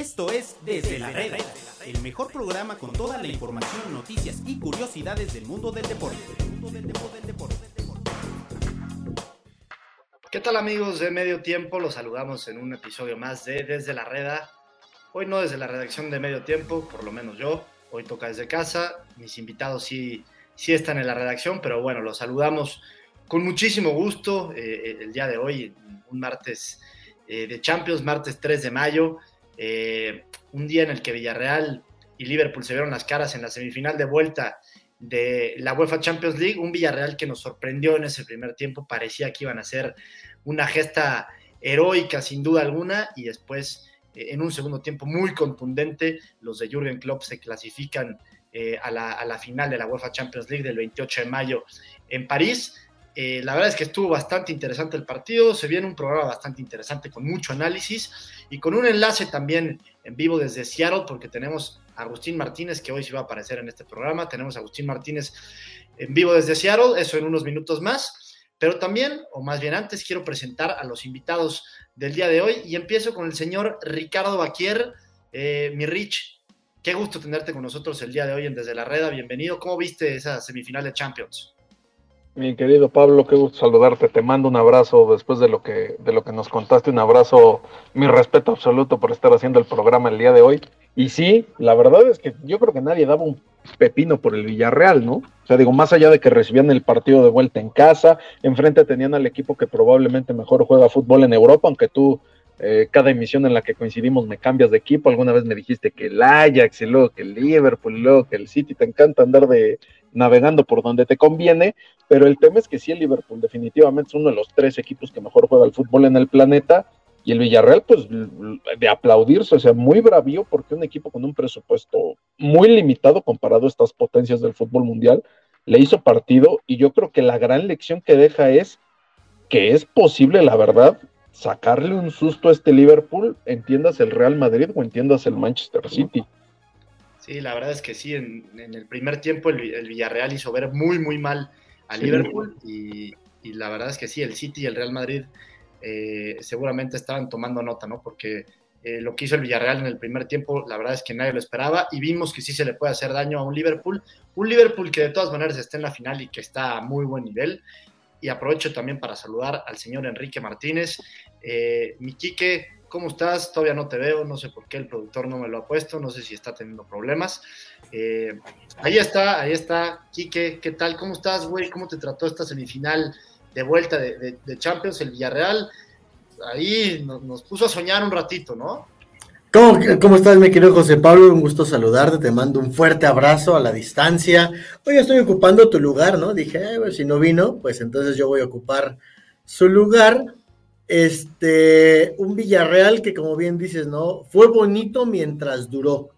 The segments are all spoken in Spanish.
Esto es Desde la Reda, el mejor programa con toda la información, noticias y curiosidades del mundo del deporte. ¿Qué tal amigos de Medio Tiempo? Los saludamos en un episodio más de Desde la Reda. Hoy no desde la redacción de Medio Tiempo, por lo menos yo. Hoy toca desde casa. Mis invitados sí, sí están en la redacción, pero bueno, los saludamos con muchísimo gusto eh, el día de hoy, un martes eh, de Champions, martes 3 de mayo. Eh, un día en el que Villarreal y Liverpool se vieron las caras en la semifinal de vuelta de la UEFA Champions League, un Villarreal que nos sorprendió en ese primer tiempo, parecía que iban a ser una gesta heroica sin duda alguna y después eh, en un segundo tiempo muy contundente los de Jürgen Klopp se clasifican eh, a, la, a, la, final de la UEFA Champions League del 28 de mayo en París eh, la verdad es que estuvo bastante interesante el partido, se viene un programa bastante interesante con mucho análisis y con un enlace también en vivo desde Seattle porque tenemos a Agustín Martínez que hoy sí va a aparecer en este programa, tenemos a Agustín Martínez en vivo desde Seattle, eso en unos minutos más, pero también, o más bien antes, quiero presentar a los invitados del día de hoy y empiezo con el señor Ricardo Baquier, eh, mi Rich, qué gusto tenerte con nosotros el día de hoy en Desde la Reda, bienvenido, ¿cómo viste esa semifinal de Champions? Mi querido Pablo, qué gusto saludarte. Te mando un abrazo después de lo que de lo que nos contaste, un abrazo, mi respeto absoluto por estar haciendo el programa el día de hoy. Y sí, la verdad es que yo creo que nadie daba un pepino por el Villarreal, ¿no? O sea, digo, más allá de que recibían el partido de vuelta en casa, enfrente tenían al equipo que probablemente mejor juega fútbol en Europa, aunque tú eh, cada emisión en la que coincidimos me cambias de equipo. Alguna vez me dijiste que el Ajax y luego que el Liverpool y luego que el City. Te encanta andar de navegando por donde te conviene, pero el tema es que sí, el Liverpool definitivamente es uno de los tres equipos que mejor juega el fútbol en el planeta. Y el Villarreal, pues de aplaudirse, o sea, muy bravío porque un equipo con un presupuesto muy limitado comparado a estas potencias del fútbol mundial, le hizo partido y yo creo que la gran lección que deja es que es posible, la verdad, sacarle un susto a este Liverpool, entiendas el Real Madrid o entiendas el Manchester City. Sí, la verdad es que sí, en, el primer tiempo el, Villarreal hizo ver muy, muy mal a Liverpool y, la verdad es que sí, el City y el Real Madrid eh, seguramente estaban tomando nota, ¿no? Porque eh, lo que hizo el Villarreal en el primer tiempo, la verdad es que nadie lo esperaba y vimos que sí se le puede hacer daño a un Liverpool, un Liverpool que de todas maneras está en la final y que está a muy buen nivel. Y aprovecho también para saludar al señor Enrique Martínez. Eh, mi Quique, ¿cómo estás? Todavía no te veo, no sé por qué el productor no me lo ha puesto, no sé si está teniendo problemas. Eh, ahí está, ahí está, Quique, ¿qué tal? ¿Cómo estás, güey? ¿Cómo te trató esta semifinal de vuelta de, Champions, el Villarreal? Ahí nos, puso a soñar un ratito, ¿no? ¿Cómo, ¿Cómo, estás, mi querido José Pablo? Un gusto saludarte, te mando un fuerte abrazo a la distancia. Hoy estoy ocupando tu lugar, ¿no? Dije, si no vino, pues entonces yo voy a ocupar su lugar. Este, un Villarreal que como bien dices, ¿no? Fue bonito mientras duró.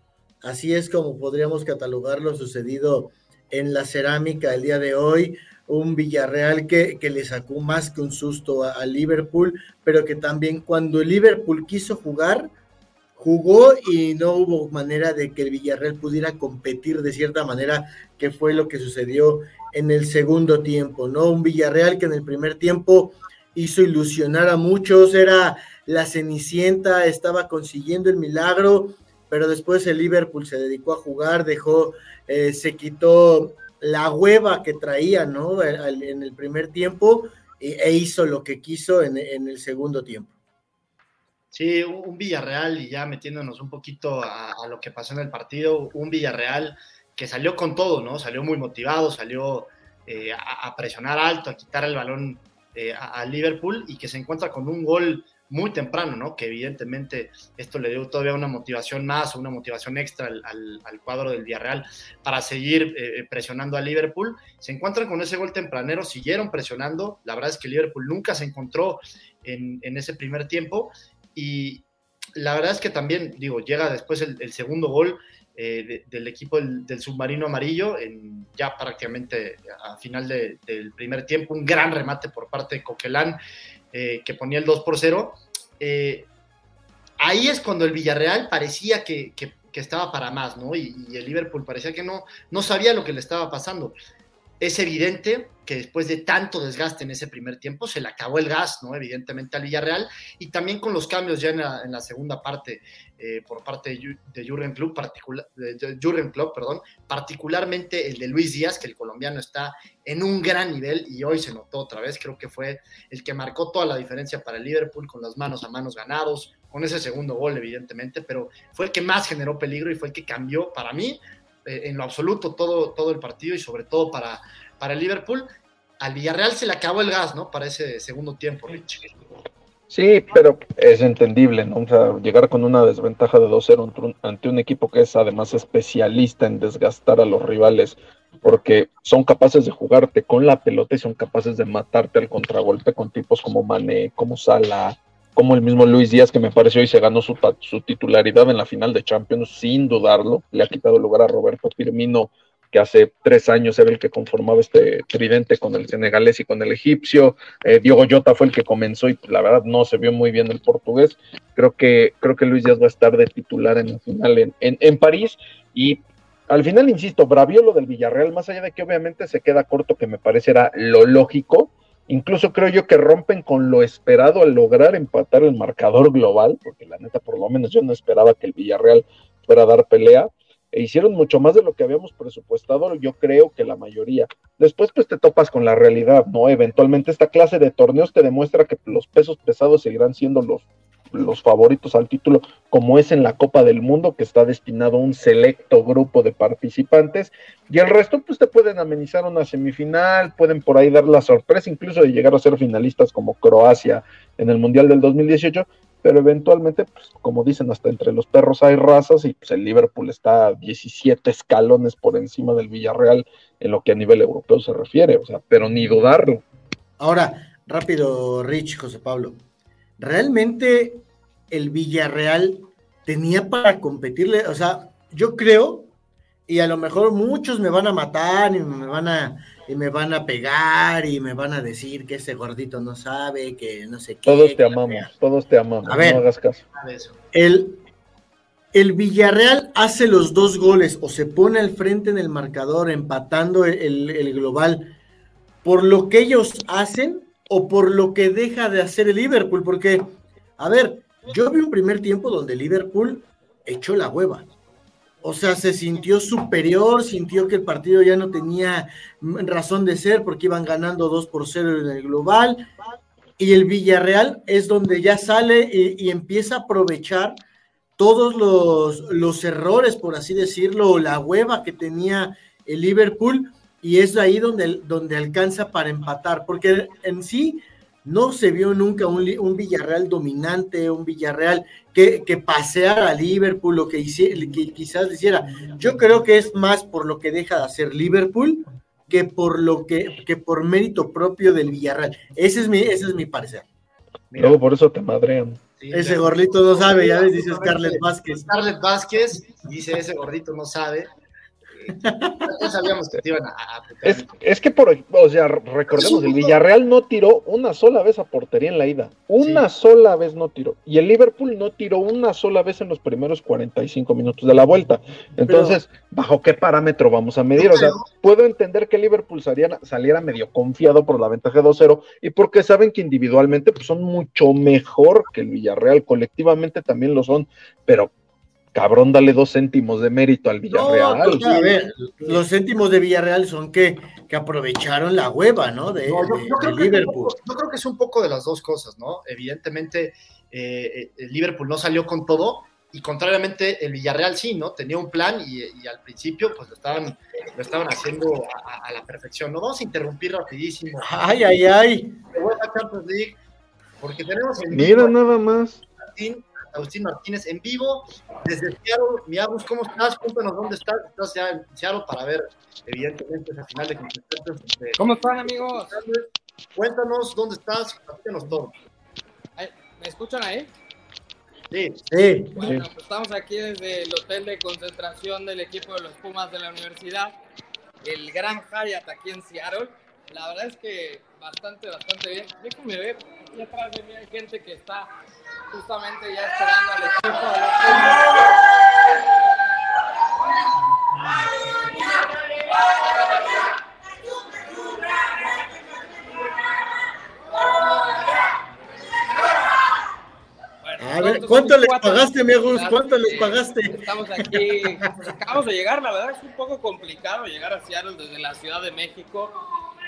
Así es como podríamos catalogar lo sucedido en la cerámica el día de hoy. Un Villarreal que, que le sacó más que un susto a, Liverpool, pero que también cuando el Liverpool quiso jugar, jugó y no hubo manera de que el Villarreal pudiera competir de cierta manera, que fue lo que sucedió en el segundo tiempo, ¿no? Un Villarreal que en el primer tiempo hizo ilusionar a muchos, era la Cenicienta, estaba consiguiendo el milagro, pero después el Liverpool se dedicó a jugar, dejó, eh, se quitó la hueva que traía, ¿no? En el primer tiempo e hizo lo que quiso en, el segundo tiempo. Sí, un Villarreal y ya metiéndonos un poquito a, lo que pasó en el partido, un Villarreal que salió con todo, ¿no? Salió muy motivado, salió eh, a, presionar alto, a quitar el balón eh, a, Liverpool y que se encuentra con un gol muy temprano, ¿no? Que evidentemente esto le dio todavía una motivación más una motivación extra al, cuadro del Villarreal para seguir eh, eh, presionando a Liverpool. Se encuentran con ese gol tempranero, siguieron presionando. La verdad es que Liverpool nunca se encontró en, ese primer tiempo y la verdad es que también, digo, llega después el segundo gol eh, del equipo del, submarino amarillo, en, ya prácticamente a final del primer tiempo, un gran remate por parte de Coquelán eh, que ponía el 2 por 0. Eh, ahí es cuando el Villarreal parecía que, que, estaba para más, ¿no? Y, el Liverpool parecía que no, no sabía lo que le estaba pasando. Es evidente que después de tanto desgaste en ese primer tiempo se le acabó el gas, ¿no? Evidentemente al Villarreal y también con los cambios ya en la, segunda parte eh, por parte de, Jurgen Klopp, perdón, particularmente el de Luis Díaz, que el colombiano está en un gran nivel y hoy se notó otra vez, creo que fue el que marcó toda la diferencia para el Liverpool con las manos a manos ganados, con ese segundo gol evidentemente, pero fue el que más generó peligro y fue el que cambió para mí en lo absoluto todo, todo el partido y sobre todo para, para el Liverpool. Al Villarreal se le acabó el gas, ¿no? Para ese segundo tiempo, Rich. Sí, pero es entendible, ¿no? O sea, llegar con una desventaja de 2-0 ante un equipo que es además especialista en desgastar a los rivales, porque son capaces de jugarte con la pelota y son capaces de matarte al contragolpe con tipos como Mané, como Salah, como el mismo Luis Díaz, que me pareció y se ganó su, titularidad en la final de Champions, sin dudarlo, le ha quitado lugar a Roberto Firmino, que hace tres años era el que conformaba este tridente con el senegalés y con el egipcio. Eh, Diogo Jota fue el que comenzó y la verdad no se vio muy bien el portugués. Creo que, creo que Luis Díaz va a estar de titular en la final en, en, en París y al final, insisto, bravió lo del Villarreal, más allá de que obviamente se queda corto, que me parece era lo lógico, Incluso creo yo que rompen con lo esperado al lograr empatar el marcador global, porque la neta, por lo menos yo no esperaba que el Villarreal fuera a dar pelea. E hicieron mucho más de lo que habíamos presupuestado, yo creo que la mayoría. Después, pues te topas con la realidad, ¿no? Eventualmente, esta clase de torneos te demuestra que los pesos pesados seguirán siendo los los favoritos al título, como es en la Copa del Mundo, que está destinado a un selecto grupo de participantes, y el resto, pues te pueden amenizar una semifinal, pueden por ahí dar la sorpresa, incluso de llegar a ser finalistas como Croacia en el Mundial del 2018, pero eventualmente, pues como dicen, hasta entre los perros hay razas, y pues el Liverpool está 17 escalones por encima del Villarreal en lo que a nivel europeo se refiere, o sea, pero ni dudarlo. Ahora, rápido, Rich, José Pablo realmente el Villarreal tenía para competirle, o sea, yo creo, y a lo mejor muchos me van a matar y me van a, y me van a pegar y me van a decir que ese gordito no sabe, que no sé qué. Todos te amamos, todos te amamos, a ver, no hagas caso. El, el Villarreal hace los dos goles o se pone al frente en el marcador empatando el, el global por lo que ellos hacen o por lo que deja de hacer el Liverpool, porque, a ver, yo vi un primer tiempo donde Liverpool echó la hueva. O sea, se sintió superior, sintió que el partido ya no tenía razón de ser porque iban ganando 2 por 0 en el global. Y el Villarreal es donde ya sale y, empieza a aprovechar todos los, los errores, por así decirlo, la hueva que tenía el Liverpool y es ahí donde, donde alcanza para empatar, porque en sí no se vio nunca un, un Villarreal dominante, un Villarreal que, que paseara a Liverpool o que, que quizás hiciera. Yo creo que es más por lo que deja de hacer Liverpool que por lo que, que por mérito propio del Villarreal. Ese es mi, ese es mi parecer. Luego por eso te madrean. ese gordito no sabe, ya ves, dice Scarlett Vázquez. Scarlett Vázquez dice ese gordito no sabe sabíamos que te iban a, es, que, por, o sea, recordemos, el Villarreal no tiró una sola vez a portería en la ida. Una sola vez no tiró. Y el Liverpool no tiró una sola vez en los primeros 45 minutos de la vuelta. Entonces, ¿bajo qué parámetro vamos a medir? O sea, puedo entender que el Liverpool saliera, saliera medio confiado por la ventaja 2-0 y porque saben que individualmente pues, son mucho mejor que el Villarreal. Colectivamente también lo son, pero cabrón, dale dos céntimos de mérito al Villarreal. Pues, a ver, los céntimos de Villarreal son que, que aprovecharon la hueva, ¿no? De, yo, creo Liverpool. Que, yo creo que es un poco de las dos cosas, ¿no? Evidentemente, eh, el Liverpool no salió con todo. Y contrariamente, el Villarreal sí, ¿no? Tenía un plan y, al principio, pues lo estaban, lo estaban haciendo a, la perfección. No vamos a interrumpir rapidísimo. Ay, ay, ay. porque tenemos Mira nada más. Agustín Martínez en vivo desde Seattle. Mi Agus, ¿cómo estás? Cuéntanos dónde estás. Estás ya en Seattle para ver, evidentemente, esa final de competencias. ¿Cómo están, amigos? Cuéntanos dónde estás, platícanos todo. ¿Me escuchan ahí? Sí. sí. Bueno, pues estamos aquí desde el hotel de concentración del equipo de los Pumas de la universidad, el Gran Hyatt aquí en Seattle. La verdad es que bastante, bastante bien. Déjenme ver, aquí atrás de mí hay gente que está justamente ya esperando al equipo de los A ¿cuánto les pagaste, mi Agus? ¿Cuánto les pagaste? Estamos aquí, pues, acabamos de llegar, la verdad es un poco complicado llegar a Seattle desde la Ciudad de México.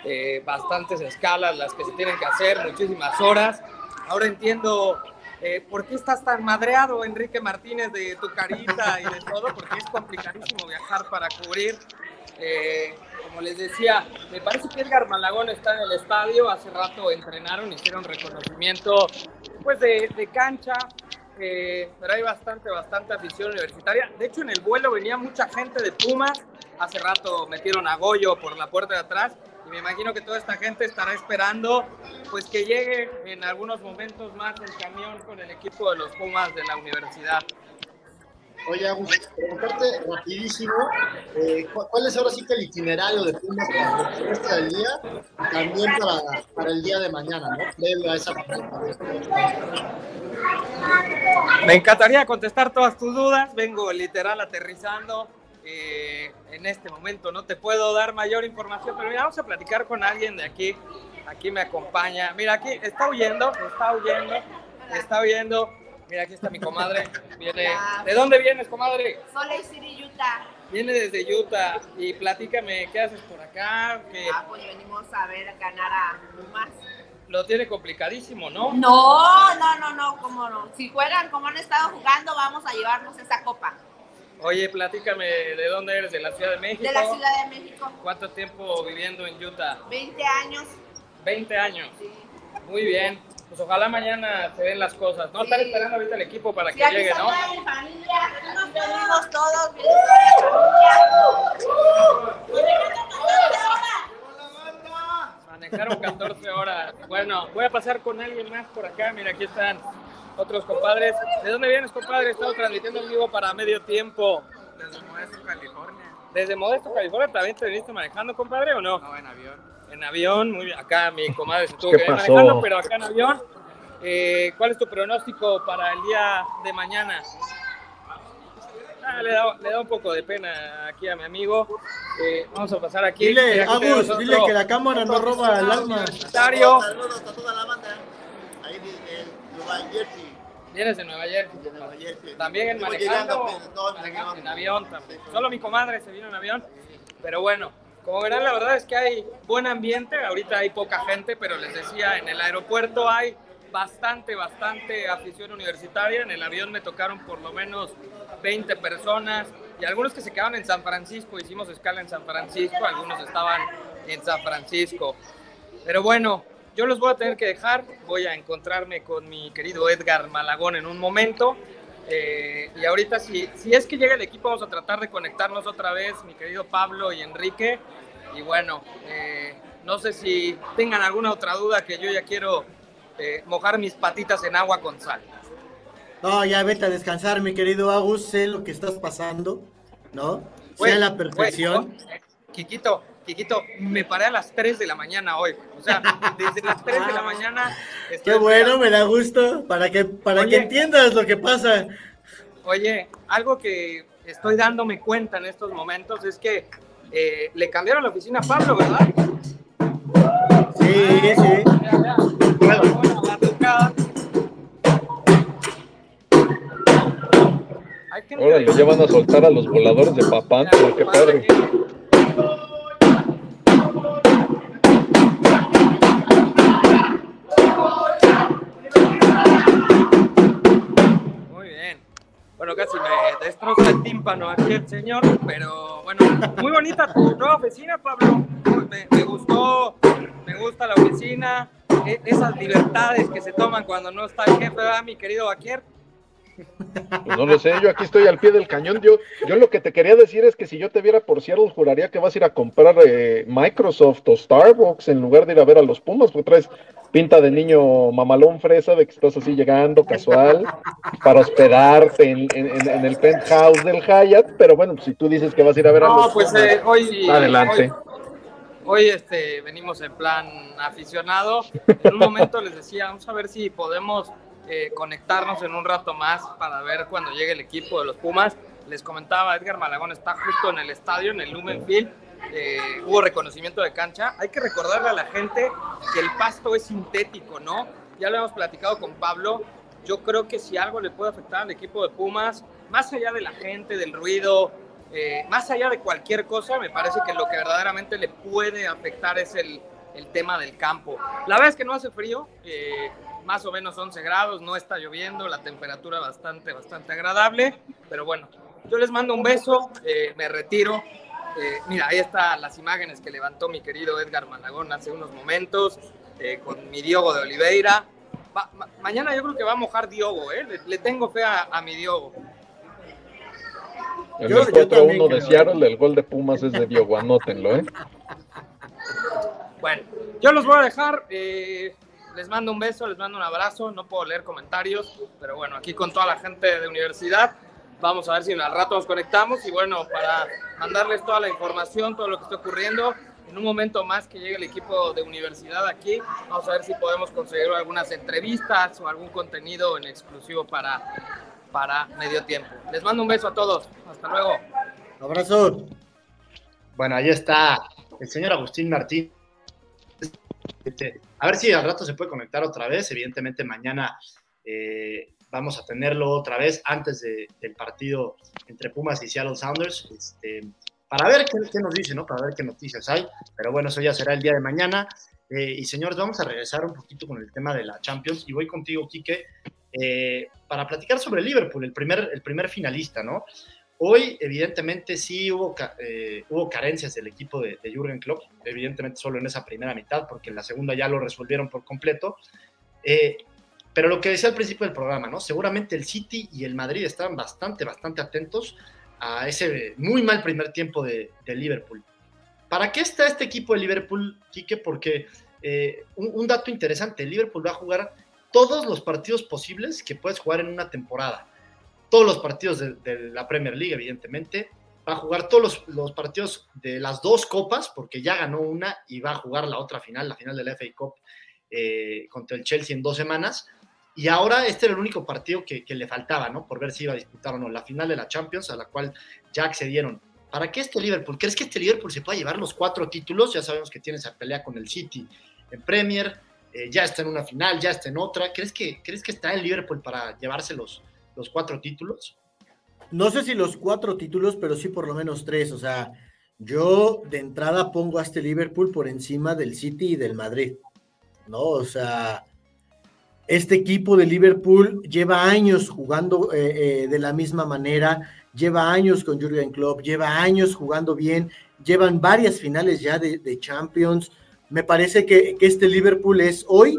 Eh, bastantes escalas las que se tienen que hacer, muchísimas horas. Ahora entiendo eh, por qué estás tan madreado, Enrique Martínez, de tu carita y de todo, porque es complicadísimo viajar para cubrir. Eh, como les decía, me parece que Edgar Malagón está en el estadio. Hace rato entrenaron, hicieron reconocimiento pues de, de cancha, eh, pero hay bastante, bastante afición universitaria. De hecho, en el vuelo venía mucha gente de Pumas. Hace rato metieron a Goyo por la puerta de atrás y me imagino que toda esta gente estará esperando pues que llegue en algunos momentos más el camión con el equipo de los Pumas de la universidad. Oye, Agus, preguntarte rapidísimo, eh, ¿cuál es ahora sí que el itinerario de Pumas para el resto del día y también para, para el día de mañana, ¿no? Previo a esa Me encantaría contestar todas tus dudas, vengo literal aterrizando. Eh, en este momento no te puedo dar mayor información, pero mira, vamos a platicar con alguien de aquí. Aquí me acompaña. Mira, aquí está huyendo, está huyendo, está huyendo. Mira, aquí está mi comadre. Viene. ¿De dónde vienes, comadre? Lake City, Utah. Viene desde Utah. Y platícame, ¿qué haces por acá? ¿Qué Ah, pues venimos a ver ganar a Pumas. lo tiene complicadísimo, ¿no? No, no, no, no, cómo no. Si juegan como han estado jugando, vamos a llevarnos esa copa. Oye, platícame, ¿de dónde eres? ¿De la Ciudad de México? De la Ciudad de México. ¿Cuánto tiempo viviendo en Utah? 20 años. 20 años. Sí. Muy bien. Pues ojalá mañana se den las cosas. No Sí. están esperando ahorita el equipo para Sí, que aquí llegue, ¿no? toda mi familia. Nos venimos todos. viene toda mi familia. Manejaron 14 horas. Bueno, voy a pasar con alguien más por acá. Mira, aquí están otros compadres. ¿De dónde vienes, compadre? Estamos transmitiendo en vivo para medio tiempo. Desde Modesto, California. Desde Modesto, California, ¿también te viniste manejando, compadre, o no? No, en avión. En avión, muy bien. Acá mi comadre se tuvo ¿Qué que manejando, pero acá en avión. Eh, ¿Cuál es tu pronóstico para el día de mañana? Ah, le, da, le da un poco de pena aquí a mi amigo. Eh, vamos a pasar aquí. Dile, Agus, dile que la cámara no roba el alma. Saludos a toda la banda. Ahí de Nueva Jersey. Vienes de Nueva Jersey. De Nueva Jersey. También en manejando. llegando, en avión. en avión también. Solo mi comadre se vino en avión. Pero bueno, como verán, la verdad es que hay buen ambiente. Ahorita hay poca gente, pero les decía, en el aeropuerto hay bastante, bastante afición universitaria. En el avión me tocaron por lo menos 20 personas y algunos que se quedaban en San Francisco. Hicimos escala en San Francisco, algunos estaban en San Francisco. Pero bueno, yo los voy a tener que dejar. Voy a encontrarme con mi querido Edgar Malagón en un momento. Eh, y ahorita, si, si es que llega el equipo, vamos a tratar de conectarnos otra vez, mi querido Pablo y Enrique. Y bueno, eh, no sé si tengan alguna otra duda que yo ya quiero eh, mojar mis patitas en agua con sal. No, ya vete a descansar, mi querido Agus. Sé lo que estás pasando, ¿no? Sé Güey, a la perfección. oh, Quiquito, Quiquito, me paré a las 3 de la mañana hoy. O sea, desde las 3 de la mañana. estoy Qué bueno, me da gusto para que para Oye. que entiendas lo que pasa. Oye, algo que estoy dándome cuenta en estos momentos es que eh, le cambiaron la oficina a Pablo, ¿verdad? Sí, sí. Mira, mira. Bueno, bueno, la tocada. Hay gente- Órale, ya van a soltar a los voladores de papá. Qué padre. Casi me destroza el tímpano aquí el señor, pero bueno, muy bonita tu nueva oficina, Pablo. Me, me gustó, me gusta la oficina, e- esas libertades que se toman cuando no está el jefe, ¿verdad, mi querido Baquier? Pues no lo sé, yo aquí estoy al pie del cañón. Yo, yo lo que te quería decir es que si yo te viera por Seattle, juraría que vas a ir a comprar eh, Microsoft o Starbucks en lugar de ir a ver a los Pumas, porque traes pinta de niño mamalón fresa, de que estás así llegando casual para hospedarte en, en- en- en el penthouse del Hyatt. Pero bueno, si tú dices que vas a ir a ver a los pues Pumas, eh, hoy, adelante. hoy, hoy, este, venimos en plan aficionado. En un momento les decía, vamos a ver si podemos eh, conectarnos en un rato más para ver cuando llegue el equipo de los Pumas. Les comentaba, Edgar Malagón está justo en el estadio, en el Lumen Field. Eh, hubo reconocimiento de cancha. Hay que recordarle a la gente que el pasto es sintético, ¿no? Ya lo hemos platicado con Pablo. yo creo que si algo le puede afectar al equipo de Pumas, más allá de la gente, del ruido, eh, más allá de cualquier cosa, me parece que lo que verdaderamente le puede afectar es el, el tema del campo. La verdad es que no hace frío, eh, más o menos 11 grados, no está lloviendo, la temperatura bastante, bastante agradable, pero bueno, yo les mando un beso, eh, me retiro. Eh, mira, ahí están las imágenes que levantó mi querido Edgar Malagón hace unos momentos, eh, con mi Diogo de Oliveira. Va- ma- mañana yo creo que va a mojar Diogo, ¿eh? le, le tengo fe a, a mi Diogo. El yo también 4-1 de. Seattle, el gol de Pumas es de Diogo, anótenlo, ¿eh? Bueno, yo los voy a dejar. eh, les mando un beso, les mando un abrazo. No puedo leer comentarios, pero bueno, aquí con toda la gente de universidad. Vamos a ver si al rato nos conectamos y bueno, para mandarles toda la información, todo lo que está ocurriendo. En un momento más que llegue el equipo de universidad aquí, vamos a ver si podemos conseguir algunas entrevistas o algún contenido en exclusivo para, para medio tiempo. Les mando un beso a todos. Hasta luego. Abrazo. Bueno, ahí está el señor Agustín Martín. Este, A ver si al rato se puede conectar otra vez. Evidentemente mañana eh, vamos a tenerlo otra vez antes de- del partido entre Pumas y Seattle Sounders. Este, para ver qué, qué nos dice, ¿no? Para ver qué noticias hay. Pero bueno, eso ya será el día de mañana. Eh, y señores, vamos a regresar un poquito con el tema de la Champions. Y voy contigo, Quique, eh, para platicar sobre Liverpool, el primer, el primer finalista, ¿no? Hoy, evidentemente, sí hubo, eh, hubo carencias del equipo de, Jürgen Klopp, evidentemente solo en esa primera mitad, porque en la segunda ya lo resolvieron por completo. Eh, pero lo que decía al principio del programa, ¿no? Seguramente el City y el Madrid estaban bastante, bastante atentos a ese muy mal primer tiempo de, Liverpool. ¿Para qué está este equipo de Liverpool, Quique? Porque eh, un, un dato interesante, Liverpool va a jugar todos los partidos posibles que puedes jugar en una temporada todos los partidos de, la Premier League, evidentemente. Va a jugar todos los, partidos de las dos copas, porque ya ganó una y va a jugar la otra final, la final de la FA Cup eh, contra el Chelsea en dos semanas. Y ahora este era el único partido que, le faltaba, ¿no? Por ver si iba a disputar o no. La final de la Champions, a la cual ya accedieron. ¿Para qué este Liverpool? ¿Crees que este Liverpool se pueda llevar los cuatro títulos? Ya sabemos que tiene esa pelea con el City en Premier, eh, ya está en una final, ya está en otra. ¿Crees que, ¿crees que está el Liverpool para llevarse los, cuatro títulos? No sé si los cuatro títulos, pero sí por lo menos tres. O sea, yo de entrada pongo a este Liverpool por encima del City y del Madrid. ¿No? O sea, este equipo de Liverpool lleva años jugando eh, eh, de la misma manera, lleva años con Jurgen Klopp, lleva años jugando bien, llevan varias finales ya de, de Champions. Me parece que, que este Liverpool es hoy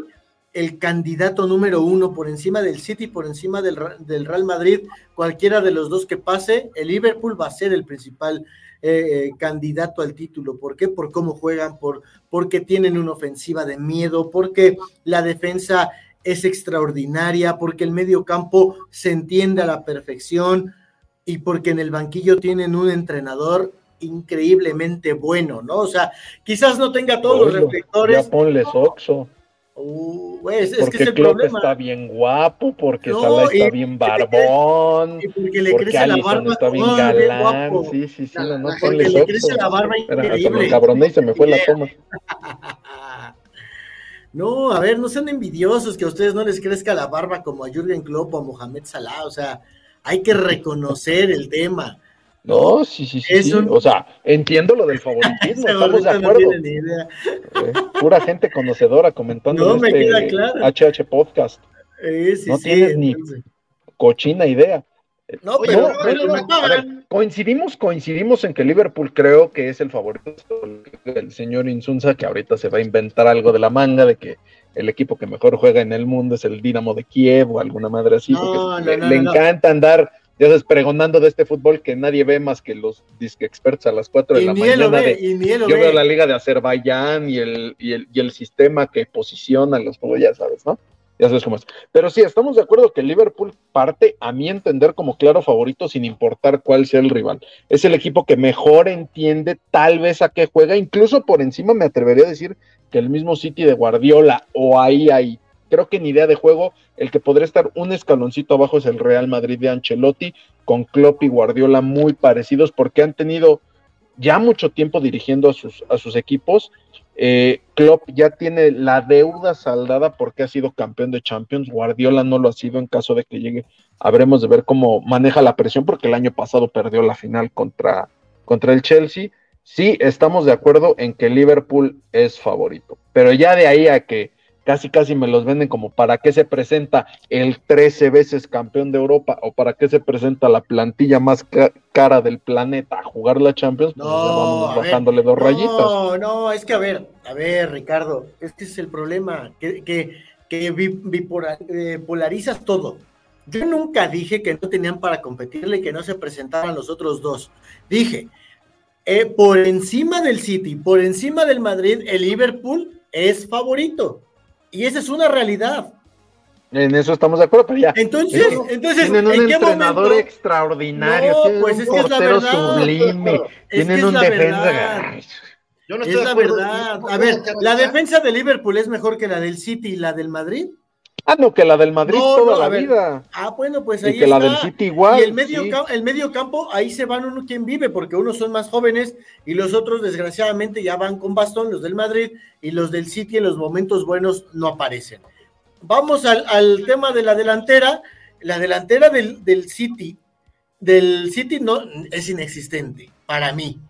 el candidato número uno por encima del City, por encima del, del Real Madrid, cualquiera de los dos que pase, el Liverpool va a ser el principal eh, eh, candidato al título. ¿Por qué? Por cómo juegan, por porque tienen una ofensiva de miedo, porque la defensa es extraordinaria, porque el medio campo se entiende a la perfección y porque en el banquillo tienen un entrenador increíblemente bueno, ¿no? O sea, quizás no tenga todos los reflectores. Ya ponles Oxo. Uh, güey, es, es porque que es el Klopp problema. está bien guapo, porque No, Salah está y- bien barbón, Y porque le porque crece la Allison barba. está bien oh, galán. guapo. Sí, sí, sí, La- no, no, la gente le crece la barba increíble. encabroné y se me fue la toma. No, a ver, no sean envidiosos que a ustedes no les crezca la barba como a Jürgen Klopp o a Mohamed Salah, o sea, hay que reconocer el tema. No, sí, sí, sí, sí. un- O sea, entiendo lo del favoritismo, estamos de no acuerdo. tiene ni idea. Eh, Pura gente conocedora comentando No, en me este queda claro. HH Podcast. Eh, sí, No sí, tienes ni-. Cochina idea. No, pero, no, no, no, ver. Coincidimos, coincidimos en que Liverpool creo que es el favorito del señor Insunza, que ahorita se va a inventar algo de la manga de que el equipo que mejor juega en el mundo es el Dinamo de Kiev o alguna madre así, No, porque no, le, no, le no. encanta andar, ya sabes, pregonando de este fútbol que nadie ve más que los disque expertos a las 4 de Y la mañana ve, de y yo veo ve. la liga de Azerbaiyán y el, y el, y el sistema que posiciona los juegos, ya sabes, ¿no? Ya sabes cómo es. Pero sí, estamos de acuerdo que Liverpool parte, a mi entender, como claro favorito, sin importar cuál sea el rival. Es el equipo que mejor entiende tal vez a qué juega, incluso por encima me atrevería a decir que el mismo City de Guardiola o ahí, ahí. Creo que en idea de juego, el que podría estar un escaloncito abajo es el Real Madrid de Ancelotti, con Klopp y Guardiola muy parecidos, porque han tenido ya mucho tiempo dirigiendo a sus, equipos Eh, Klopp ya tiene la deuda saldada porque ha sido campeón de Champions. Guardiola no lo ha sido en caso de que llegue. Habremos de ver cómo maneja la presión porque el año pasado perdió la final contra, contra el Chelsea. Sí, estamos de acuerdo en que Liverpool es favorito, pero ya de ahí a que casi casi me los venden como para qué se presenta el 13 veces campeón de Europa o para qué se presenta la plantilla más ca- cara del planeta a jugar la Champions, pues ya vamos ver, bajándole dos no, rayitas. No, es que a ver, a ver, Ricardo, es que ese es el problema, que, que, que bipora- eh, polarizas todo. Yo nunca dije que no tenían para competirle y que no se presentaran los otros dos. Dije, eh, por encima del City, por encima del Madrid, el Liverpool es favorito. Y esa es una realidad. En eso estamos de acuerdo, pero ya. Entonces, entonces, tienen un ¿en qué entrenador momento? extraordinario, No, tienen pues un es que es la portero verdad. sublime, Es tienen que es un la defensa. verdad. Yo no Es estoy de la acuerdo. verdad. A ver, ¿la defensa de Liverpool es mejor que la del City y la del Madrid? Ah, no, que la del Madrid No, toda no, la ver, vida. Ah, bueno, pues Y ahí que la del City igual. y el medio, sí. el medio campo, ahí se van uno quien vive, porque unos son más jóvenes y los otros, desgraciadamente, ya van con bastón, los del Madrid y los del City en los momentos buenos no aparecen. Vamos al, al tema de la delantera. La delantera del, del City, del City no es inexistente para mí.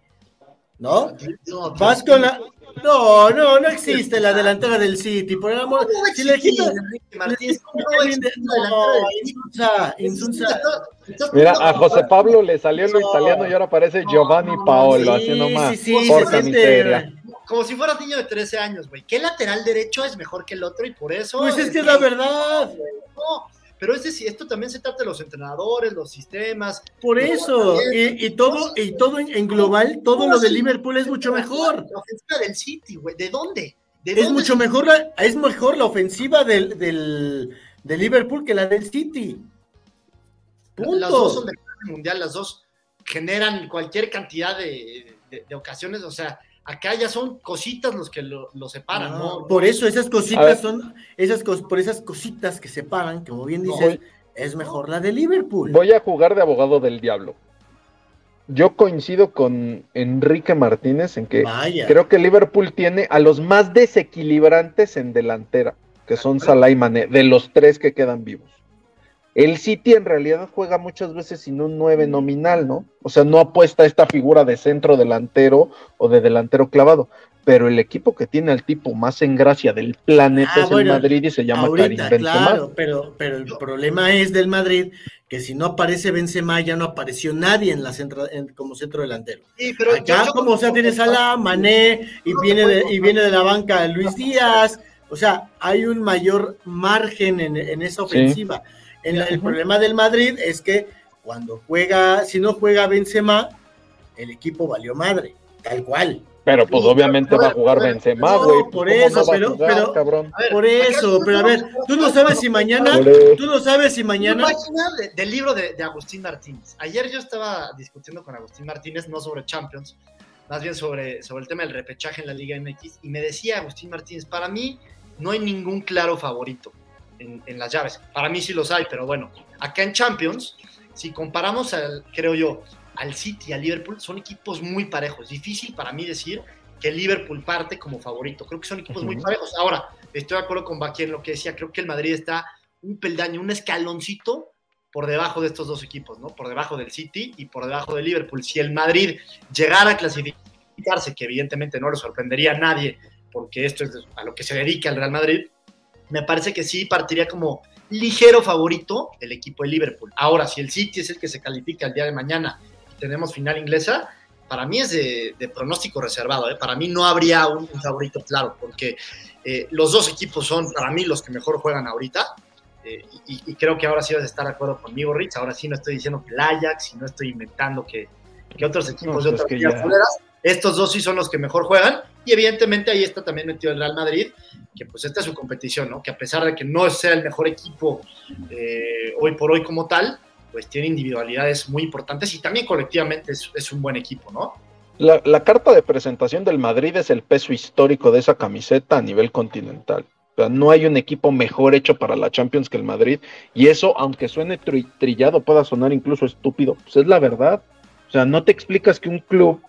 ¿No? No, Vas con la. No, no, no existe la delantera del City. Por el amor. ¿Cómo va a Si le. Enrique Martínez? ¿Cómo va a existir la delantera del City? Insunza, Insunza. Entonces, Mira, a José Pablo le salió lo No. italiano y ahora parece Giovanni Paolo Sí, haciendo más. Porca miseria. Como si fueras niño de 13 años, güey. ¿Qué lateral derecho es mejor que el otro? Y por eso. Pues es que es la verdad. No, pero es decir, esto también se trata de los entrenadores, los sistemas. Por eso. también. Y, y todo, y todo en, en global, todo lo de Liverpool es mucho mejor. La ofensiva del City, güey. ¿De dónde? ¿De Es dónde mucho mejor la, es mejor la ofensiva del, del, de Liverpool que la del City. Las dos son Punto. de clase mundial, las dos generan cualquier cantidad de, de- de ocasiones. O sea, acá ya son cositas los que lo, lo separan, No, ¿no? por eso esas cositas son, esas cos- por esas cositas que separan, como bien No. dices, es mejor la de Liverpool. Voy a jugar de abogado del diablo. Yo coincido con Enrique Martínez en que Vaya. creo que Liverpool tiene a los más desequilibrantes en delantera, que son Salah y Mané, de los tres que quedan vivos. El City en realidad juega muchas veces sin un 9 nominal, ¿no? O sea, no apuesta a esta figura de centro delantero o de delantero clavado. Pero el equipo que tiene al tipo más en gracia del planeta Ah, es bueno, el Madrid y se llama Ahorita, Karim Benzema. claro, pero, pero el problema es del Madrid que si no aparece Benzema ya no apareció nadie en la centro, en- como centro delantero. Sí, pero Acá, yo- yo- como o sea, tienes a la Mané y No, viene de, y viene de la banca Luis Díaz. O sea, hay un mayor margen en, en esa ofensiva. En la- el problema del Madrid es que cuando juega, si no juega Benzema, el equipo valió madre, tal cual. Pero pues Sí, obviamente pero- va a jugar pero- Benzema, güey. pues, por ¿cómo eso, no pero- jugar, pero- cabrón? Ver, Por eso, pero a ver, tú no sabes si mañana, tú no sabes si mañana Una página de- del libro de, de Agustín Martínez. Ayer yo estaba discutiendo con Agustín Martínez, no sobre Champions, más bien sobre, sobre el tema del repechaje en la Liga MX, y me decía Agustín Martínez, para mí no hay ningún claro favorito en, en las llaves. Para mí sí los hay, pero bueno, acá en Champions, si comparamos, al, creo yo, al City y al Liverpool, son equipos muy parejos. Difícil para mí decir que el Liverpool parte como favorito. Creo que son equipos muy parejos. Ahora, estoy de acuerdo con Baki en lo que decía, creo que el Madrid está un peldaño, un escaloncito por debajo de estos dos equipos, ¿no? Por debajo del City y por debajo del Liverpool. Si el Madrid llegara a clasificarse, que evidentemente no le sorprendería a nadie, porque esto es a lo que se dedica el Real Madrid, me parece que sí partiría como ligero favorito el equipo de Liverpool. Ahora, si el City es el que se califica el día de mañana y tenemos final inglesa, para mí es de, de pronóstico reservado. ¿eh? Para mí no habría un, un favorito claro, porque eh, los dos equipos son para mí los que mejor juegan ahorita. eh, y, y creo que ahora sí vas a estar de acuerdo conmigo, Rich. Ahora sí no estoy diciendo que el Ajax y no estoy inventando que, que otros equipos No, de pues otras ligas. Estos dos sí son los que mejor juegan. Y evidentemente ahí está también metido el Real Madrid, que pues esta es su competición, ¿no? Que a pesar de que no sea el mejor equipo eh, hoy por hoy como tal, pues tiene individualidades muy importantes y también colectivamente es, un buen equipo, ¿no? La, carta de presentación del Madrid es el peso histórico de esa camiseta a nivel continental. O sea, no hay un equipo mejor hecho para la Champions que el Madrid. Y eso, aunque suene tri- trillado, pueda sonar incluso estúpido, pues es la verdad. O sea, no te explicas que un club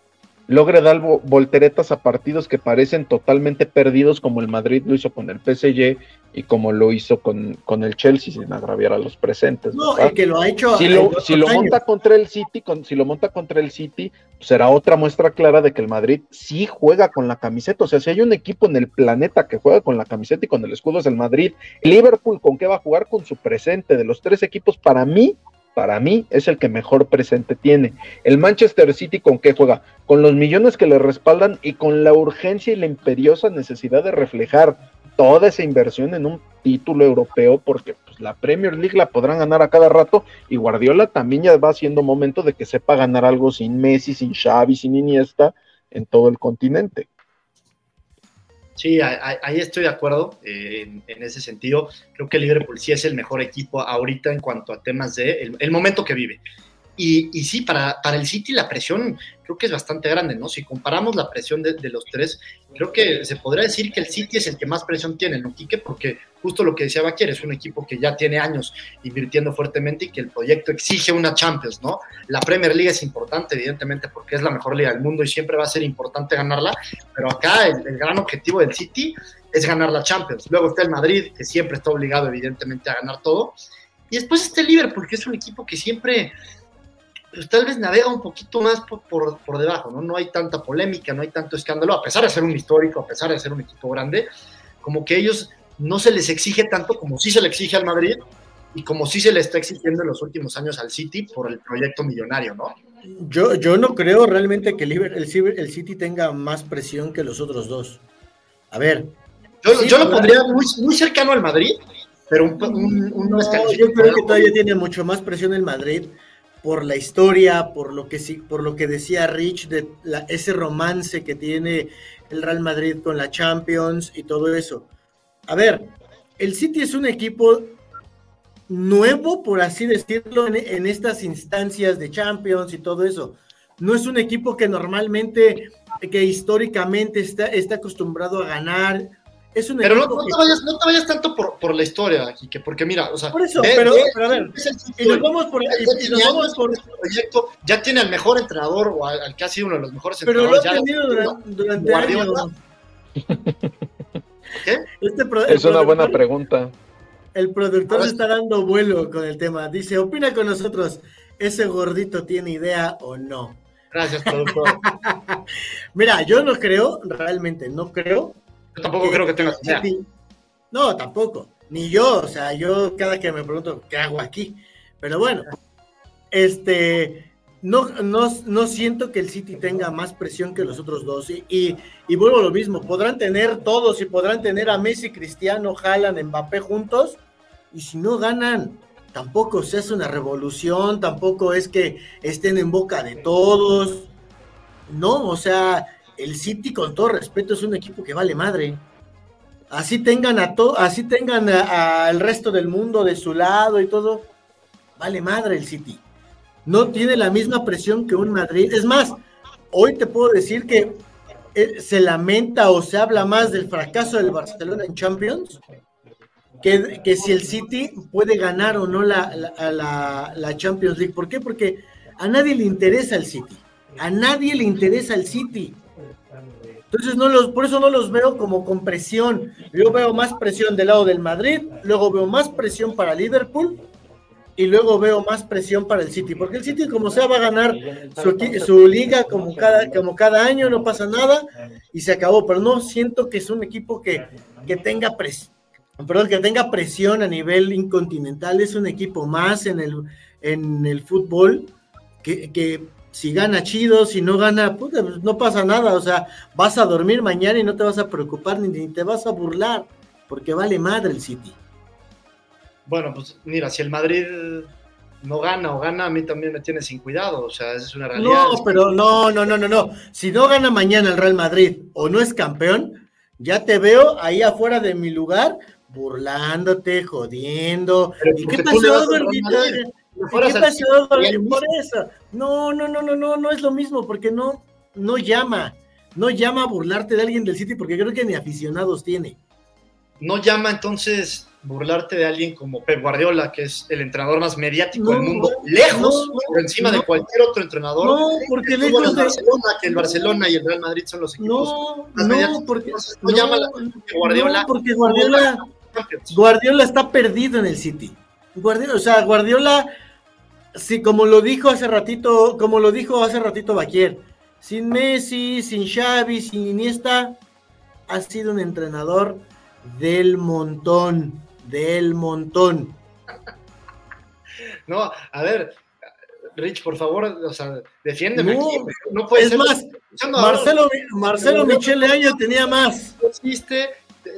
logre dar vo- volteretas a partidos que parecen totalmente perdidos, como el Madrid lo hizo con el PSG y como lo hizo con, con el Chelsea, sin agraviar a los presentes. No, ¿verdad? el que lo ha hecho si lo, si monta contra el City, con, si lo monta contra el City, pues será otra muestra clara de que el Madrid sí juega con la camiseta. O sea, si hay un equipo en el planeta que juega con la camiseta y con el escudo es el Madrid. Liverpool, ¿con qué va a jugar? Con su presente. De los tres equipos, para mí, para mí es el que mejor presente tiene. El Manchester City, ¿con qué juega? Con los millones que le respaldan y con la urgencia y la imperiosa necesidad de reflejar toda esa inversión en un título europeo, porque pues, la Premier League la podrán ganar a cada rato y Guardiola también ya va siendo momento de que sepa ganar algo sin Messi, sin Xavi, sin Iniesta en todo el continente. Sí, ahí estoy de acuerdo eh, en, ese sentido. Creo que Liverpool sí es el mejor equipo ahorita en cuanto a temas de el, el momento que vive. Y, y sí, para, para el City la presión creo que es bastante grande, ¿no? Si comparamos la presión de, los tres, creo que se podría decir que el City es el que más presión tiene, ¿no, Quique? Porque justo lo que decía Baquier, es un equipo que ya tiene años invirtiendo fuertemente y que el proyecto exige una Champions, ¿no? La Premier League es importante, evidentemente, porque es la mejor liga del mundo y siempre va a ser importante ganarla, pero acá el, el gran objetivo del City es ganar la Champions. Luego está el Madrid, que siempre está obligado, evidentemente, a ganar todo. Y después está el Liverpool, que es un equipo que siempre, pues tal vez navega un poquito más por, por, por debajo, ¿no? No hay tanta polémica, no hay tanto escándalo, a pesar de ser un histórico, a pesar de ser un equipo grande, como que ellos no se les exige tanto como sí se le exige al Madrid y como sí se le está exigiendo en los últimos años al City por el proyecto millonario, ¿no? Yo, yo no creo realmente que el, el, City tenga más presión que los otros dos. A ver. Yo, Sí, yo lo pondría muy, muy cercano al Madrid, pero un, un, un No, yo creo que todavía tiene mucho más presión el Madrid por la historia, por lo que por lo que decía Rich de ese romance que tiene el Real Madrid con la Champions y todo eso. A ver, el City es un equipo nuevo, por así decirlo, en, en estas instancias de Champions y todo eso. No es un equipo que normalmente, que históricamente está, está acostumbrado a ganar. Es un Pero no, no que- te vayas, no te vayas tanto por, por la historia, Quique, porque mira, o sea, Por eso, ve- pero- pero a ver, y nos vamos por, y- Ya y nos tiene vamos años por, con este proyecto, ya tiene al mejor entrenador o al, al que ha sido uno de los mejores Pero lo entrenadores. ha tenido lo- durante, durante Guardiola. años. ¿Qué? Este pro- Es una buena pregunta. El productor se está dando vuelo con el tema. Dice, opina con nosotros, ¿ese gordito tiene idea o no? Gracias, productor. Mira, yo no creo, realmente no creo. Yo tampoco creo que tengas idea. No, tampoco. Ni yo, o sea, yo cada que me pregunto, ¿qué hago aquí? Pero bueno, este, no, no, no siento que el City tenga más presión que los otros dos. Y, y, y vuelvo a lo mismo, podrán tener todos y podrán tener a Messi, Cristiano, Haaland, Mbappé juntos. Y si no ganan, tampoco se hace una revolución, tampoco es que estén en boca de todos. No, o sea, el City, con todo respeto, es un equipo que vale madre. Así tengan a todo, así tengan al resto del mundo de su lado y todo, vale madre el City. No tiene la misma presión que un Madrid. Es más, hoy te puedo decir que eh, se lamenta o se habla más del fracaso del Barcelona en Champions que, que si el City puede ganar o no la, la, la- la Champions League. ¿Por qué? Porque a nadie le interesa el City. A nadie le interesa el City. Entonces no los, por eso no los veo como con presión. Yo veo más presión del lado del Madrid, luego veo más presión para Liverpool y luego veo más presión para el City, porque el City como sea va a ganar su, su liga como cada, como cada año, no pasa nada y se acabó, pero no siento que es un equipo que, que tenga presión. Perdón, que tenga presión a nivel incontinental, es un equipo más en el, en el fútbol que si gana chido, si no gana, puta, pues no pasa nada, o sea, vas a dormir mañana y no te vas a preocupar ni, ni te vas a burlar, porque vale madre el City. Bueno, pues mira, si el Madrid no gana o gana, a mí también me tiene sin cuidado, o sea, es una realidad. No, pero no, no, no, no, no. Si no gana mañana el Real Madrid o no es campeón, ya te veo ahí afuera de mi lugar burlándote, jodiendo. Pero ¿Y qué pasó, gordito? Madrid. ¿Y Si fueras ¿Qué pasó, Por eso. No, no, no, no, no, no es lo mismo, porque no, no llama. No llama a burlarte de alguien del City, porque creo que ni aficionados tiene. no llama entonces burlarte de alguien como Pep Guardiola, que es el entrenador más mediático del mundo, lejos no, por encima de cualquier otro entrenador. No, porque el de. Barcelona, que el Barcelona y el Real Madrid son los equipos. No, más no, mediáticos. porque. No llama la- Guardiola- no, porque Guardiola. Guardiola está perdido en el City. Guardiola, o sea, Guardiola, sí, como lo dijo hace ratito, como lo dijo hace ratito Baquier, sin Messi, sin Xavi, sin Iniesta, ha sido un entrenador del montón, del montón. No, a ver, Rich, por favor, o sea, defiéndeme No, aquí. No puede es ser. más, Marcelo, Marcelo Michele Año tenía más. no existe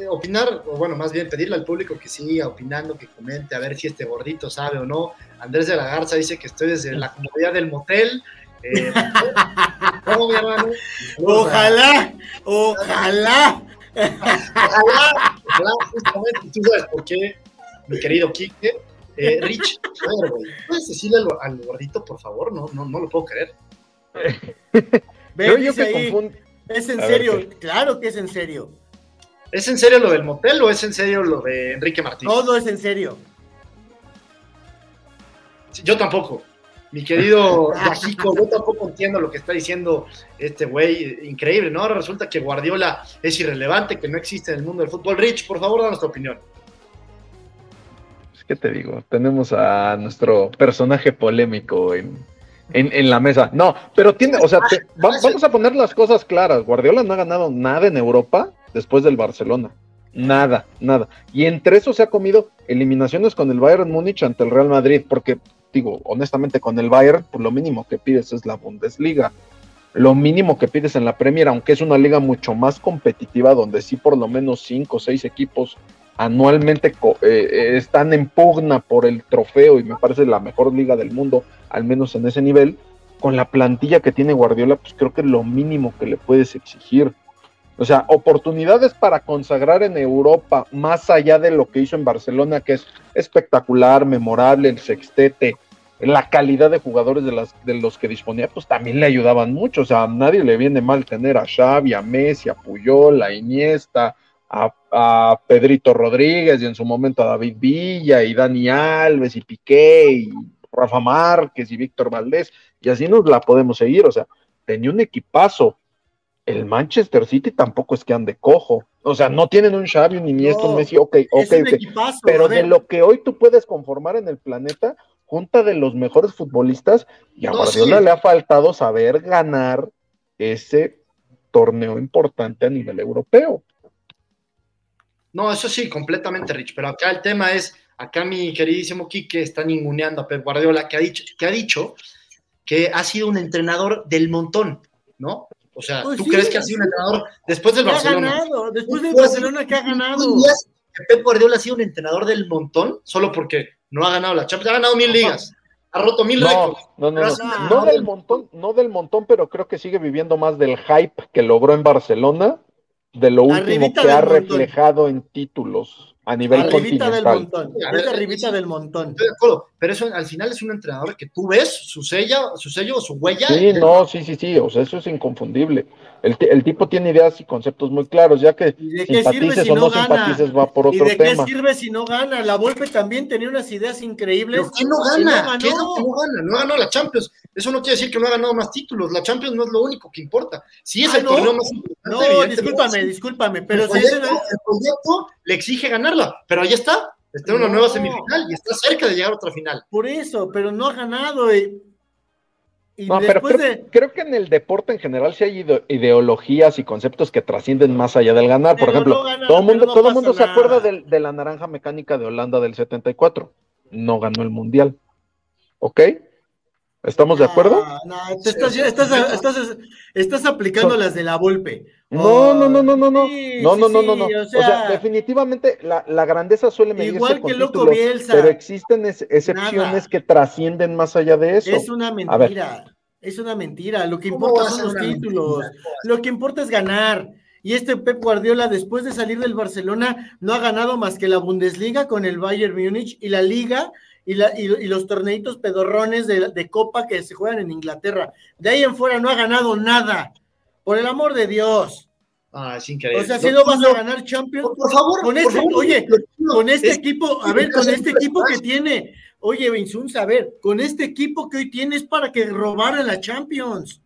opinar, o bueno, más bien pedirle al público que siga opinando, que comente, a ver si este gordito sabe o no. Andrés de la Garza dice que estoy desde la comodidad del motel. Eh, ¿Cómo, mi hermano? Ojalá, ojalá. Ojalá, ojalá, justamente, tú sabes por qué, mi querido Quique. Eh, Rich, a ver, güey, ¿puedes decirle al, al gordito, por favor? No, no, no lo puedo creer. Ve, Creo yo dice que ahí, confund- es en A ver, serio, claro que es en serio. ¿Es en serio lo del motel o es en serio lo de Enrique Martínez? Todo es en serio. Sí, Yo tampoco. Mi querido Yajico, yo tampoco entiendo lo que está diciendo este güey. Increíble, ¿no? Ahora resulta que Guardiola es irrelevante, que no existe en el mundo del fútbol. Rich, por favor, danos tu opinión. Pues, ¿Qué te digo? Tenemos a nuestro personaje polémico en, en, en la mesa. No, pero tiene, o sea, te- va- vamos a poner las cosas claras. Guardiola no ha ganado nada en Europa después del Barcelona. Nada, nada. Y entre eso se ha comido eliminaciones con el Bayern Múnich ante el Real Madrid, porque, digo, honestamente, con el Bayern, pues lo mínimo que pides es la Bundesliga. Lo mínimo que pides en la Premier, aunque es una liga mucho más competitiva, donde sí por lo menos cinco o seis equipos anualmente eh, eh, están en pugna por el trofeo y me parece la mejor liga del mundo, al menos en ese nivel, con la plantilla que tiene Guardiola, pues creo que lo mínimo que le puedes exigir. O sea, oportunidades para consagrar en Europa, más allá de lo que hizo en Barcelona, que es espectacular, memorable, el sextete, la calidad de jugadores de, las, de los que disponía, pues también le ayudaban mucho. O sea, a nadie le viene mal tener a Xavi, a Messi, a Puyol, a Iniesta, a, Pedrito Rodríguez y en su momento a David Villa y Dani Alves y Piqué y Rafa Márquez y Víctor Valdés. Y así nos la podemos seguir. O sea, tenía un equipazo. El Manchester City tampoco es que ande cojo. O sea, no tienen un Xavi, un Iniesta, un Messi, ok, ok, es un ok. equipazo. Pero de lo que hoy tú puedes conformar en el planeta, junta de los mejores futbolistas, y a No, Guardiola sí. le ha faltado saber ganar ese torneo importante a nivel europeo. No, eso sí, completamente, Rich. Pero acá el tema es, acá mi queridísimo Quique está ninguneando a Pep Guardiola, que ha dicho, que ha dicho que ha sido un entrenador del montón, ¿no? O sea, Pues ¿tú sí, crees que ha sido un entrenador después del Barcelona? ganado. Después del ¿Tú Barcelona que ha ganado. Pep Guardiola ha sido un entrenador del montón solo porque no ha ganado la Champions? Ha ganado mil ligas, ha roto mil No, récords. no, no, no, no del montón, no del montón, pero creo que sigue viviendo más del hype que logró en Barcelona, de lo último Arribita que del ha montón. reflejado en títulos a nivel Arribita del montón. Es arribita del montón. Estoy de acuerdo, pero eso al final es un entrenador que tú ves su sello, su sello o su huella. Sí, no, sí, sí, sí, o sea, eso es inconfundible. El, el tipo tiene ideas y conceptos muy claros, ya que ¿Y de qué sirve simpatices si o no no gana? simpatices va por ¿Y otro de qué tema. sirve si no gana? La Volpe también tenía unas ideas increíbles. ¿Pero quién no y gana? ¿Qué es lo que no gana? No ganó la Champions. Eso no quiere decir que no ha ganado más títulos. La Champions no es lo único que importa. Sí es Ah, el ¿no? torneo más importante. No, discúlpame, discúlpame, el, pero si proyecto, ese no- el proyecto le exige ganarla, pero ahí está. Está en una No. nueva semifinal y está cerca de llegar a otra final. por eso, pero no ha ganado. Y, y No, pero después creo, de. creo que en el deporte en general sí hay ide- ideologías y conceptos que trascienden más allá del ganar. Por ejemplo, no gana, todo el mundo, todo mundo se nada. acuerda del- de, la naranja mecánica de Holanda del 74. No ganó el mundial. ¿Ok? ¿Estamos de acuerdo? No, te estás, estás, estás, estás aplicando las de la Volpe. No, no, no, no, no, no. Sí, No, no, sí, no, no, O o sea, definitivamente la, la grandeza suele medirse Igual con que Loco títulos, Bielsa. pero existen ex- excepciones Nada. que trascienden más allá de eso. Es una A ver. mentira. Es una mentira. Lo que ¿Cómo importa son los títulos. mentira? Lo que importa es ganar. Y este Pep Guardiola, después de salir del Barcelona, no ha ganado más que la Bundesliga con el Bayern Múnich y la Liga y, la, y, y los torneitos pedorrones de, de Copa que se juegan en Inglaterra. De ahí en fuera no ha ganado nada. Por el amor de Dios. Ah, es increíble. O sea, si no vas a ganar Champions, Por favor, con por este, favor, oye, no, con este es- equipo, a ver, con este equipo que tiene, oye, Vinzunz, a ver, con este equipo que hoy tienes para que robaran la Champions.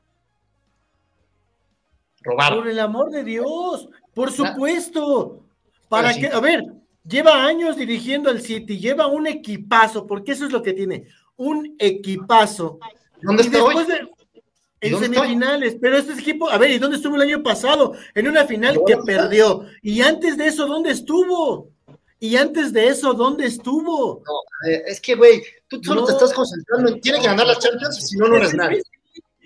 robar. Por el amor de Dios, por supuesto. Para sí. que, a ver, lleva años dirigiendo al City, lleva un equipazo, porque eso es lo que tiene, un equipazo. ¿Dónde Y está hoy? después de- ¿Y en semifinales, pero este equipo, a ver, ¿y dónde estuvo el año pasado? En una final ¿Y que está? perdió. Y antes de eso, ¿dónde estuvo? Y antes de eso, ¿dónde estuvo? Eh, es que, güey, tú solo No. te estás concentrando en tiene que ganar las Champions, si no, no eres nadie.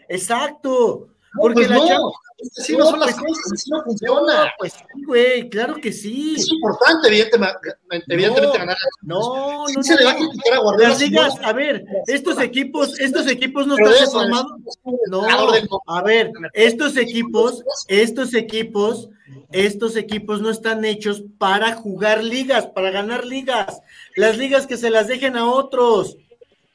Exacto. No, Porque pues la no, así no, No, son las pues cosas, así no No, funciona. pues sí, güey, claro que sí. Es importante, evidentemente, evidentemente ganar No, ¿Quién no, se le va a criticar a Guardiola? Las ligas, a ver, estos equipos, estos equipos no Pero están formados. No, a ver, estos equipos, estos equipos, estos equipos no están hechos para jugar ligas, para ganar ligas. Las ligas que se las dejen a otros,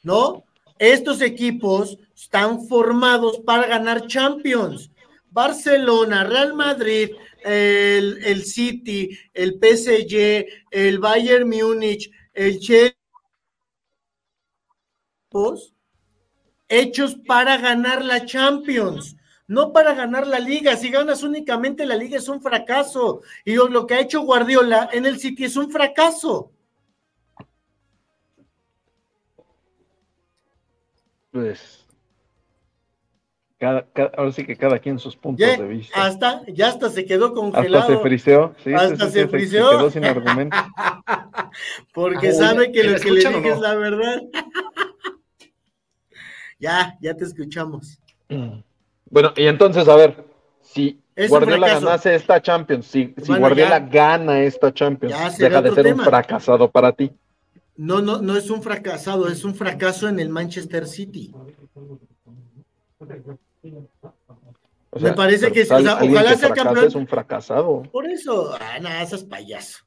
¿no? Estos equipos están formados para ganar Champions. Barcelona, Real Madrid, el, el City, el PSG, el Bayern Múnich, el Chelsea, hechos para ganar la Champions, no para ganar la liga. Si ganas únicamente la liga es un fracaso. Y lo que ha hecho Guardiola en el City es un fracaso. Pues. Cada, cada- ahora sí que cada quien sus puntos Ya de vista. hasta, ya hasta se quedó Hasta congelado. se friseó. Sí, Hasta sí, se friseó. quedó sin argumento. Porque sabe que ¿me lo que le dije no? es la verdad. ya, ya te escuchamos. Bueno, y entonces, a ver, si Es Guardiola ganase esta Champions, si, si Bueno, Guardiola ya. gana esta Champions, deja de ser tema. un fracasado para ti. No, no, no es un fracasado, es un fracaso en el Manchester City. O Me parece que sí, tal- o sea, ojalá sea campeón. Es un fracasado. Por eso, ah, nada, esas payaso.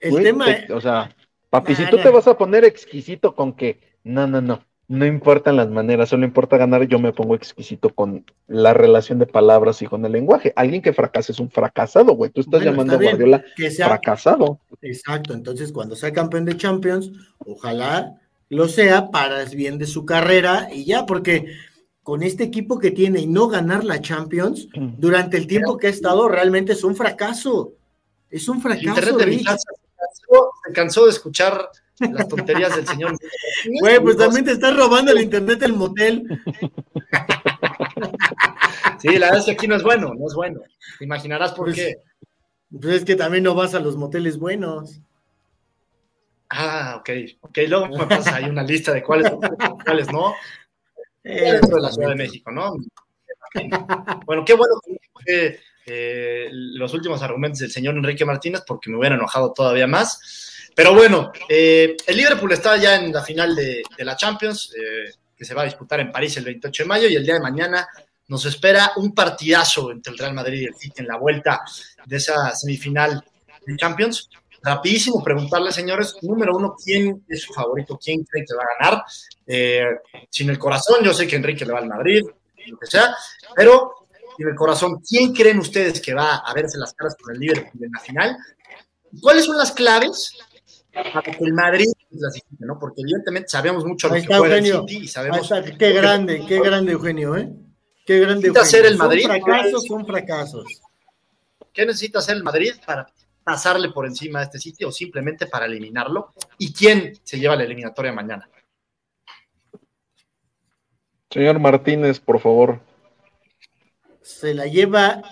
El tema te- o sea, papi, Nah, si tú nah. te vas a poner exquisito con que, no, no, no, no importan las maneras, solo importa ganar, yo me pongo exquisito con la relación de palabras y con el lenguaje. Alguien que fracasa es un fracasado, güey. Tú estás Bueno, llamando a está Guardiola que sea fracasado. exacto. Entonces, cuando sea campeón de Champions, ojalá lo sea para el bien de su carrera y ya, porque con este equipo que tiene y no ganar la Champions durante el tiempo que ha estado, realmente es un fracaso. Es un El fracaso. internet de mi Rich. casa se cansó, se cansó de escuchar las tonterías del señor. Güey, pues también te estás robando el internet del motel. Sí, la verdad es que aquí no es bueno, no es bueno. Te imaginarás por Pues- qué. Pues es que también no vas a los moteles buenos. Ah, ok. Ok, luego me pasa ahí una lista de cuáles, cuáles no. Eh, dentro de la Ciudad de México, ¿no? Bueno, qué bueno que eh, los últimos argumentos del señor Enrique Martínez, porque me hubiera enojado todavía más. Pero bueno, eh, el Liverpool está ya en la final de, de la Champions, eh, que se va a disputar en París el 28 de mayo, y el día de mañana nos espera un partidazo entre el Real Madrid y el City en la vuelta de esa semifinal de Champions. Rapidísimo preguntarle, señores, número uno, ¿quién es su favorito? ¿Quién cree que va a ganar? Eh, sin el corazón, yo sé que Enrique le va al Madrid, lo que sea, pero sin el corazón, ¿quién creen ustedes que va a verse las caras con el Liverpool en la final? ¿Cuáles son las claves para que el Madrid clasifique, no? Porque evidentemente sabemos mucho lo que juega el. City y sabemos está, qué grande, qué grande, Eugenio, ¿eh? Qué grande, Necesita Eugenio. ser el Son Madrid. fracasos, son fracasos. qué necesita hacer el Madrid para pasarle por encima a este City o simplemente para eliminarlo y quién se lleva la eliminatoria mañana. Señor Martínez, por favor. Se la lleva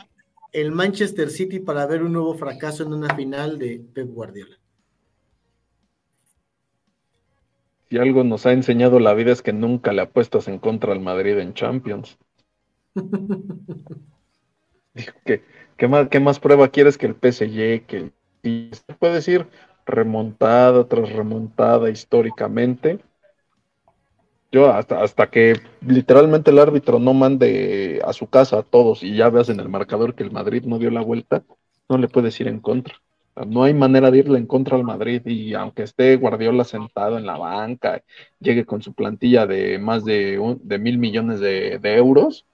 el Manchester City para ver un nuevo fracaso en una final de Pep Guardiola. Si algo nos ha enseñado la vida es que nunca le apuestas en contra al Madrid en Champions. Dijo que, ¿qué, más, ¿Qué más prueba quieres que el PSG? Que se puede decir remontada tras remontada históricamente. Yo hasta, hasta que literalmente el árbitro no mande a su casa a todos y ya veas en el marcador que el Madrid no dio la vuelta, no le puedes ir en contra. No hay manera de irle en contra al Madrid y aunque esté Guardiola sentado en la banca, llegue con su plantilla de más de, un- de mil millones de, de euros,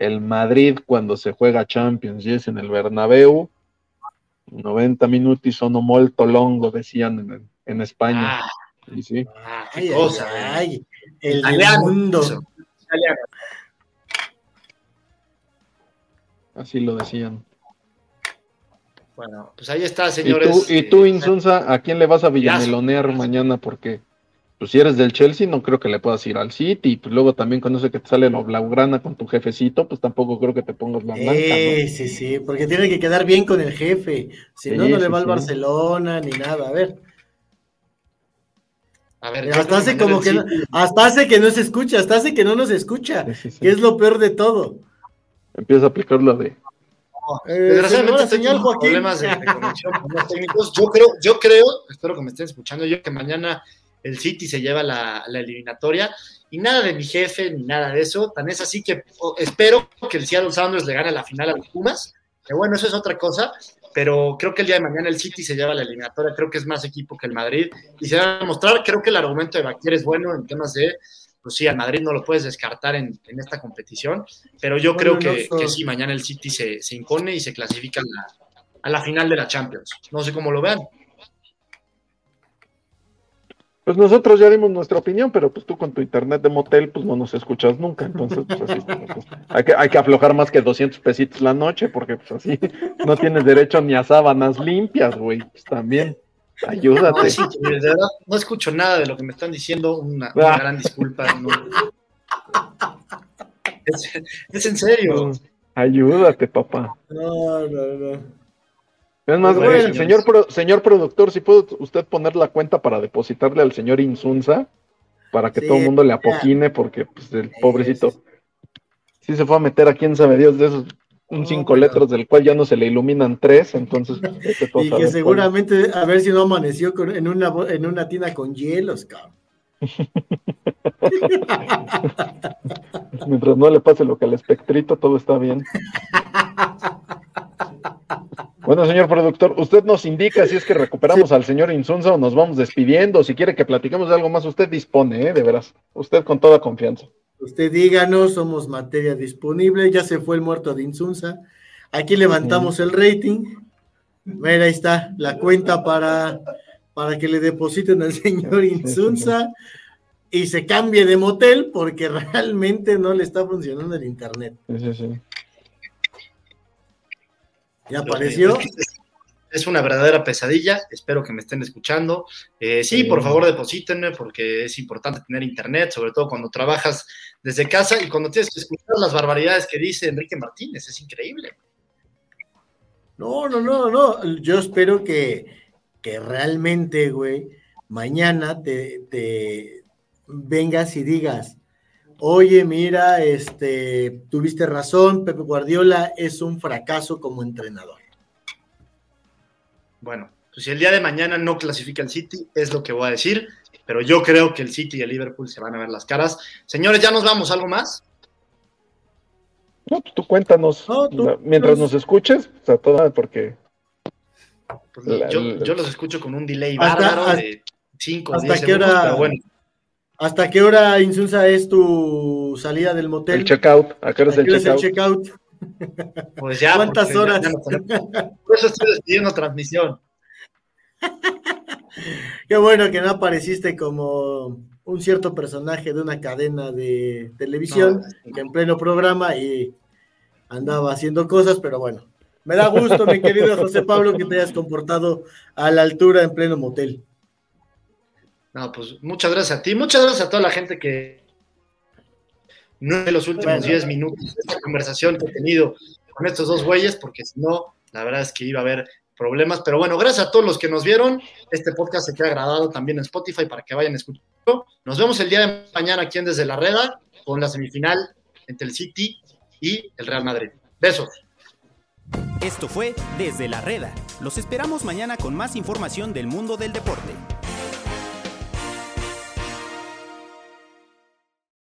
el Madrid cuando se juega Champions y es en el Bernabéu, 90 minutos sono molto longo, decían en, en España. Ah, Y sí, ah, qué cosa. ay, el del Italiano, mundo. Italiano. así lo decían. Bueno, pues ahí está, ¿Y señores. tú, y tú, Eh, Insunza, a quién le vas a villamelonear mañana? Porque pues, si eres del Chelsea, no creo que le puedas ir al City. Y pues luego también con eso que te sale lo blaugrana con tu jefecito, pues tampoco creo que te pongas la blanca, ¿no? Sí, sí, sí, porque tiene que quedar bien con el jefe. Si no, Sí, no le sí, va al sí. Barcelona ni nada. A ver, A ver, hasta hace como que no, hasta hace que no se escucha, hasta hace que no nos escucha, Sí, sí, sí. que es lo peor de todo. Empieza a aplicar lo de Eh, Desgraciadamente estoy señal, con Joaquín. problemas de, de conexión con los técnicos. Yo creo, yo creo, espero que me estén escuchando yo, que mañana el City se lleva la, la eliminatoria y nada de mi jefe ni nada de eso. Tan es así que o, espero que el Seattle Sounders le gane la final a los Pumas. Que bueno, eso es otra cosa, pero creo que el día de mañana el City se lleva la eliminatoria. Creo que es más equipo que el Madrid y se va a demostrar. Creo que el argumento de Baquier es bueno en temas de. Pues sí, al Madrid no lo puedes descartar en, en esta competición, pero yo creo que, no, que so- sí, mañana el City se, se impone y se clasifica a la, a la final de la Champions. No sé cómo lo vean. Pues nosotros ya dimos nuestra opinión, pero pues tú con tu internet de motel, pues no nos escuchas nunca. Entonces, pues así pues, hay, que, hay que aflojar más que 200 pesitos la noche, porque pues así no tienes derecho ni a sábanas limpias, güey. Pues también, ayúdate. No, sí, de verdad, no escucho nada de lo que me están diciendo. Una, una Ah. gran disculpa. no. Es, es en serio. Ayúdate, papá. No, no, no. Es más, Bueno, güey, señor, pro- señor productor, si puede usted poner la cuenta para depositarle al señor Insunza, para que Sí, todo el mundo le ya. apoquine, porque pues el pobrecito sí, se fue a meter a quién sabe Dios de esos un cinco letras del cual ya no se le iluminan tres, entonces tú a Y que cuál. seguramente, a ver si no amaneció con- en, una, en una tina con hielos, cabrón. mientras no le pase lo que al espectrito, todo está bien. Bueno, señor productor, usted nos indica si es que recuperamos al señor Insunza o nos vamos despidiendo. Si quiere que platiquemos de algo más, usted dispone, ¿eh? de veras. Usted con toda confianza. Usted díganos, somos materia disponible, ya se fue el muerto de Insunza. Aquí levantamos el rating. Mira, ahí está la cuenta para, para que le depositen al señor Insunza y se cambie de motel porque realmente no le está funcionando el internet. Sí, sí, sí. ¿Ya apareció? Es, una verdadera pesadilla. Espero que me estén escuchando. Eh, sí, Sí. por favor, deposítenme porque es importante tener internet, sobre todo cuando trabajas desde casa y cuando tienes que escuchar las barbaridades que dice Enrique Martínez. Es increíble. No, no, no, no. Yo espero que, que realmente, güey, mañana te, te vengas y digas, oye, mira, este, tuviste razón, Pepe Guardiola es un fracaso como entrenador. Bueno, pues si el día de mañana no clasifica el City, es lo que voy a decir, pero yo creo que el City y el Liverpool se van a ver las caras. Señores, ya nos vamos, ¿algo más? No, pues tú cuéntanos. No, tú- La- Mientras tú- nos escuches, o sea, toda, porque Pues La- yo, la- yo los escucho con un delay Hasta- bárbaro hasta- de 5 o hasta 10 qué segundos, hora- pero bueno, ¿Hasta qué hora, Insunza, es tu salida del motel? el checkout, ¿A qué hora es el checkout. checkout? pues ya. ¿Cuántas ya- horas? ya por eso estoy despidiendo transmisión. Qué bueno que no apareciste como un cierto personaje de una cadena de televisión No, que en pleno programa y andaba haciendo cosas, pero bueno. Me da gusto, mi querido José Pablo, que te hayas comportado a la altura en pleno motel. No, pues muchas gracias a ti, muchas gracias a toda la gente que no en los últimos Bueno. 10 minutos de esta conversación que he tenido con estos dos güeyes, porque si no, la verdad es que iba a haber problemas. Pero bueno, gracias a todos los que nos vieron. Este podcast se queda grabado también en Spotify para que vayan escuchando. Nos vemos el día de mañana aquí en Desde la Reda con la semifinal entre el City y el Real Madrid. Besos. Esto fue Desde la Reda. Los esperamos mañana con más información del mundo del deporte.